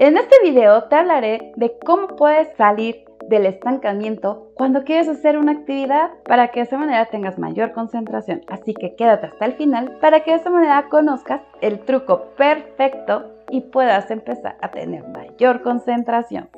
En este video te hablaré de cómo puedes salir del estancamiento cuando quieres hacer una actividad para que de esa manera tengas mayor concentración. Así que quédate hasta el final para que de esa manera conozcas el truco perfecto y puedas empezar a tener mayor concentración.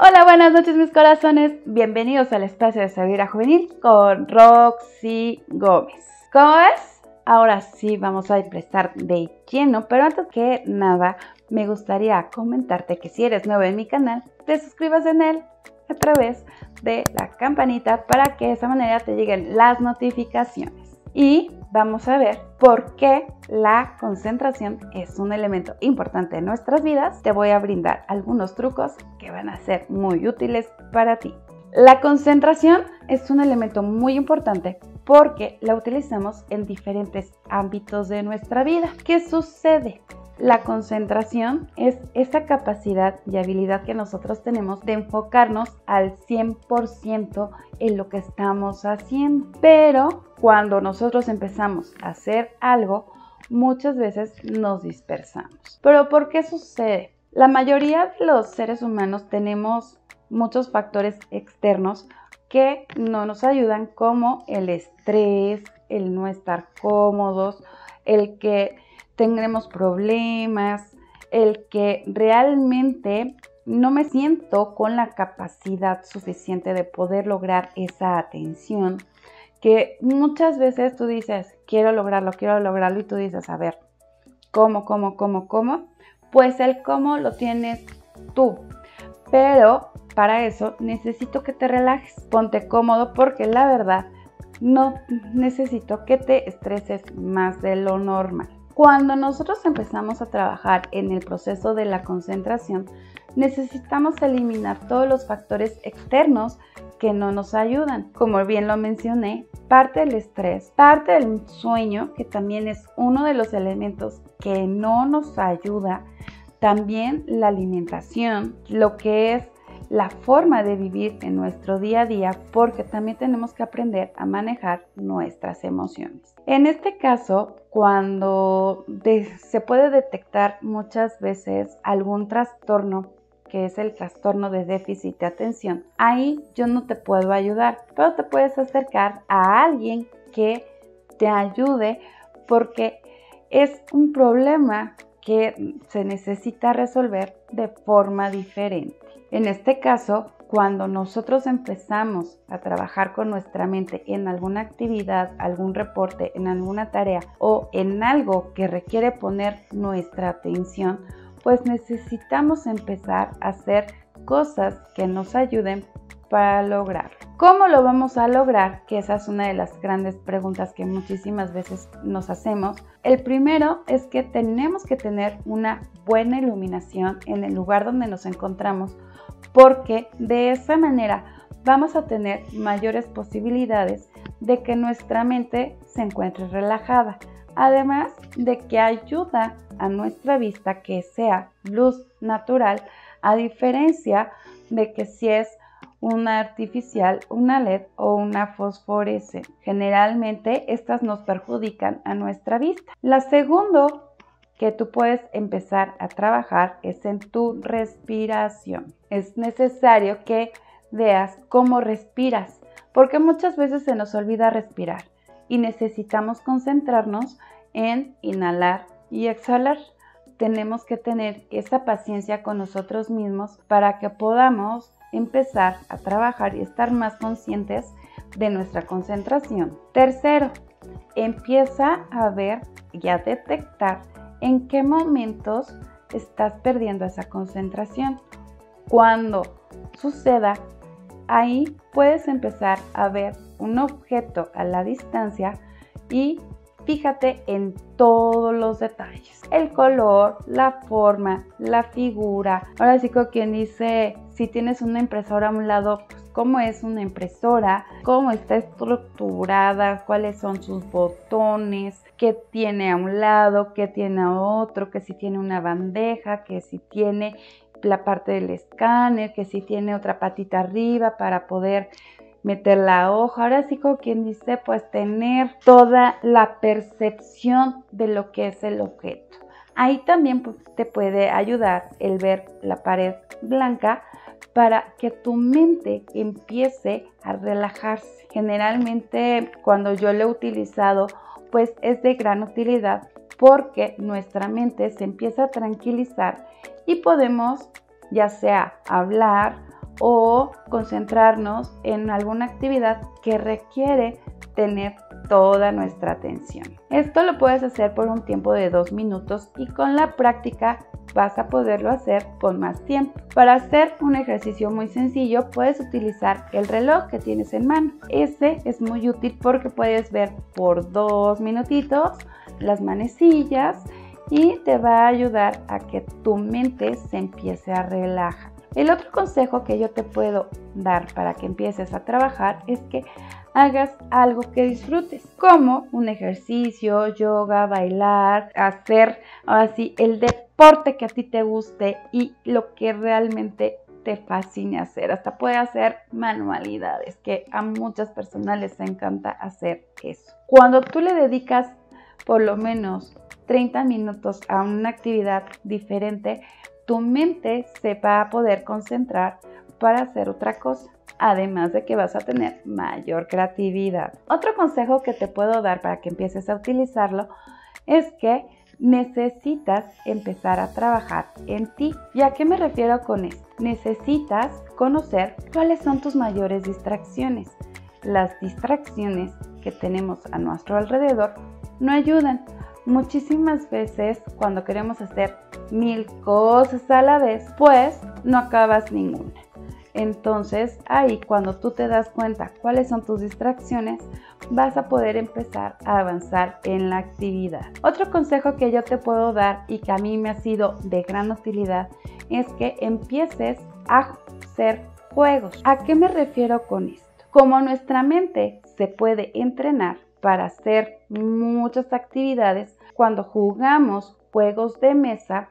Hola, buenas noches mis corazones. Bienvenidos al espacio de Sabiduría Juvenil con Roxy Gómez. ¿Cómo ves? Ahora sí vamos a empezar de lleno, pero antes que nada me gustaría comentarte que si eres nuevo en mi canal, te suscribas en él a través de la campanita para que de esa manera te lleguen las notificaciones. Y vamos a ver por qué la concentración es un elemento importante en nuestras vidas. Te voy a brindar algunos trucos que van a ser muy útiles para ti. La concentración es un elemento muy importante porque la utilizamos en diferentes ámbitos de nuestra vida. ¿Qué sucede? La concentración es esa capacidad y habilidad que nosotros tenemos de enfocarnos al 100% en lo que estamos haciendo. Pero cuando nosotros empezamos a hacer algo, muchas veces nos dispersamos. ¿Pero por qué sucede? La mayoría de los seres humanos tenemos muchos factores externos que no nos ayudan como el estrés, el no estar cómodos, el que tendremos problemas, el que realmente no me siento con la capacidad suficiente de poder lograr esa atención, que muchas veces tú dices, quiero lograrlo, quiero lograrlo, y tú dices, a ver, ¿cómo, cómo, cómo, cómo? Pues el cómo lo tienes tú, pero para eso necesito que te relajes, ponte cómodo porque la verdad no necesito que te estreses más de lo normal. Cuando nosotros empezamos a trabajar en el proceso de la concentración, necesitamos eliminar todos los factores externos que no nos ayudan. Como bien lo mencioné, parte del estrés, parte del sueño, que también es uno de los elementos que no nos ayuda, también la alimentación, lo que es la forma de vivir en nuestro día a día porque también tenemos que aprender a manejar nuestras emociones. En este caso, cuando se puede detectar muchas veces algún trastorno que es el trastorno de déficit de atención, ahí yo no te puedo ayudar, pero te puedes acercar a alguien que te ayude porque es un problema que se necesita resolver de forma diferente. En este caso, cuando nosotros empezamos a trabajar con nuestra mente en alguna actividad, algún reporte, en alguna tarea o en algo que requiere poner nuestra atención, pues necesitamos empezar a hacer cosas que nos ayuden para lograrlo. ¿Cómo lo vamos a lograr? Que esa es una de las grandes preguntas que muchísimas veces nos hacemos. El primero es que tenemos que tener una buena iluminación en el lugar donde nos encontramos porque de esa manera vamos a tener mayores posibilidades de que nuestra mente se encuentre relajada, además de que ayuda a nuestra vista que sea luz natural, a diferencia de que si es una artificial, una LED o una fosforescente. Generalmente estas nos perjudican a nuestra vista. La segunda que tú puedes empezar a trabajar es en tu respiración. Es necesario que veas cómo respiras, porque muchas veces se nos olvida respirar y necesitamos concentrarnos en inhalar y exhalar. Tenemos que tener esa paciencia con nosotros mismos para que podamos empezar a trabajar y estar más conscientes de nuestra concentración. Tercero, empieza a ver y a detectar en qué momentos estás perdiendo esa concentración. Cuando suceda, ahí puedes empezar a ver un objeto a la distancia y fíjate en todos los detalles. El color, la forma, la figura. Ahora sí quien dice, si tienes una impresora a un lado, pues cómo es una impresora, cómo está estructurada, cuáles son sus botones, qué tiene a un lado, qué tiene a otro, que si tiene una bandeja, que si tiene la parte del escáner, que si tiene otra patita arriba para poder meter la hoja. Ahora sí, como quien dice, pues tener toda la percepción de lo que es el objeto. Ahí también pues, te puede ayudar el ver la pared blanca para que tu mente empiece a relajarse. Generalmente cuando yo lo he utilizado pues es de gran utilidad porque nuestra mente se empieza a tranquilizar y podemos ya sea hablar o concentrarnos en alguna actividad que requiere tener toda nuestra atención. Esto lo puedes hacer por un tiempo de dos minutos y con la práctica vas a poderlo hacer con más tiempo. Para hacer un ejercicio muy sencillo puedes utilizar el reloj que tienes en mano. Este es muy útil porque puedes ver por dos minutitos las manecillas y te va a ayudar a que tu mente se empiece a relajar. El otro consejo que yo te puedo dar para que empieces a trabajar es que hagas algo que disfrutes, como un ejercicio, yoga, bailar, hacer así el deporte que a ti te guste y lo que realmente te fascine hacer. Hasta puede hacer manualidades, que a muchas personas les encanta hacer eso. Cuando tú le dedicas por lo menos 30 minutos a una actividad diferente, tu mente se va a poder concentrar para hacer otra cosa, además de que vas a tener mayor creatividad. Otro consejo que te puedo dar para que empieces a utilizarlo es que necesitas empezar a trabajar en ti. ¿Y a qué me refiero con esto? Necesitas conocer cuáles son tus mayores distracciones. Las distracciones que tenemos a nuestro alrededor no ayudan. Muchísimas veces cuando queremos hacer mil cosas a la vez, pues no acabas ninguna. Entonces ahí cuando tú te das cuenta cuáles son tus distracciones, vas a poder empezar a avanzar en la actividad. Otro consejo que yo te puedo dar y que a mí me ha sido de gran utilidad es que empieces a hacer juegos. ¿A qué me refiero con esto? Como nuestra mente se puede entrenar para hacer muchas actividades, cuando jugamos juegos de mesa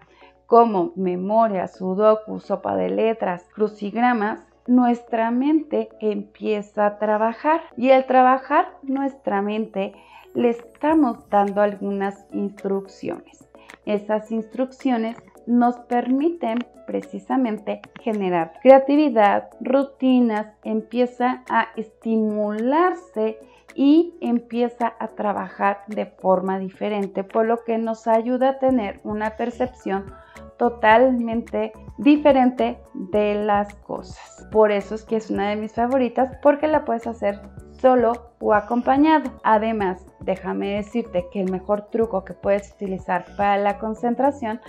como memoria, sudoku, sopa de letras, crucigramas, nuestra mente empieza a trabajar y al trabajar nuestra mente le estamos dando algunas instrucciones. Esas instrucciones nos permiten precisamente generar creatividad, rutinas, empieza a estimularse y empieza a trabajar de forma diferente, por lo que nos ayuda a tener una percepción totalmente diferente de las cosas. Por eso es que es una de mis favoritas porque la puedes hacer solo o acompañado. Además, déjame decirte que el mejor truco que puedes utilizar para la concentración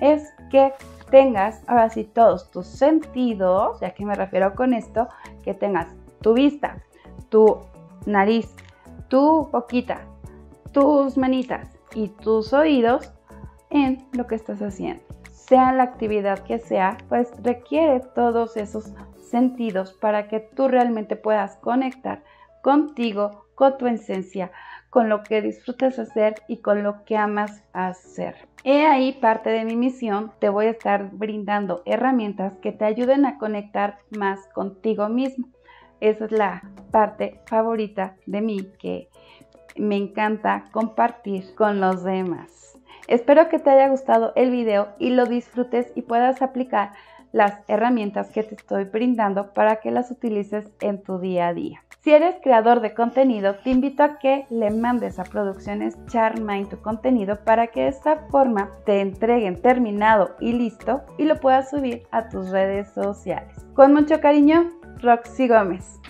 es que tengas ahora sí todos tus sentidos, ya que me refiero con esto, que tengas tu vista, tu nariz, tu boquita, tus manitas y tus oídos en lo que estás haciendo. Sea la actividad que sea, pues requiere todos esos sentidos para que tú realmente puedas conectar contigo, con tu esencia, con lo que disfrutas hacer y con lo que amas hacer. He ahí parte de mi misión, te voy a estar brindando herramientas que te ayuden a conectar más contigo mismo. Esa es la parte favorita de mí que me encanta compartir con los demás. Espero que te haya gustado el video y lo disfrutes y puedas aplicar las herramientas que te estoy brindando para que las utilices en tu día a día. Si eres creador de contenido, te invito a que le mandes a Producciones Charmain tu contenido para que de esta forma te entreguen terminado y listo y lo puedas subir a tus redes sociales. Con mucho cariño, Roxy Gómez.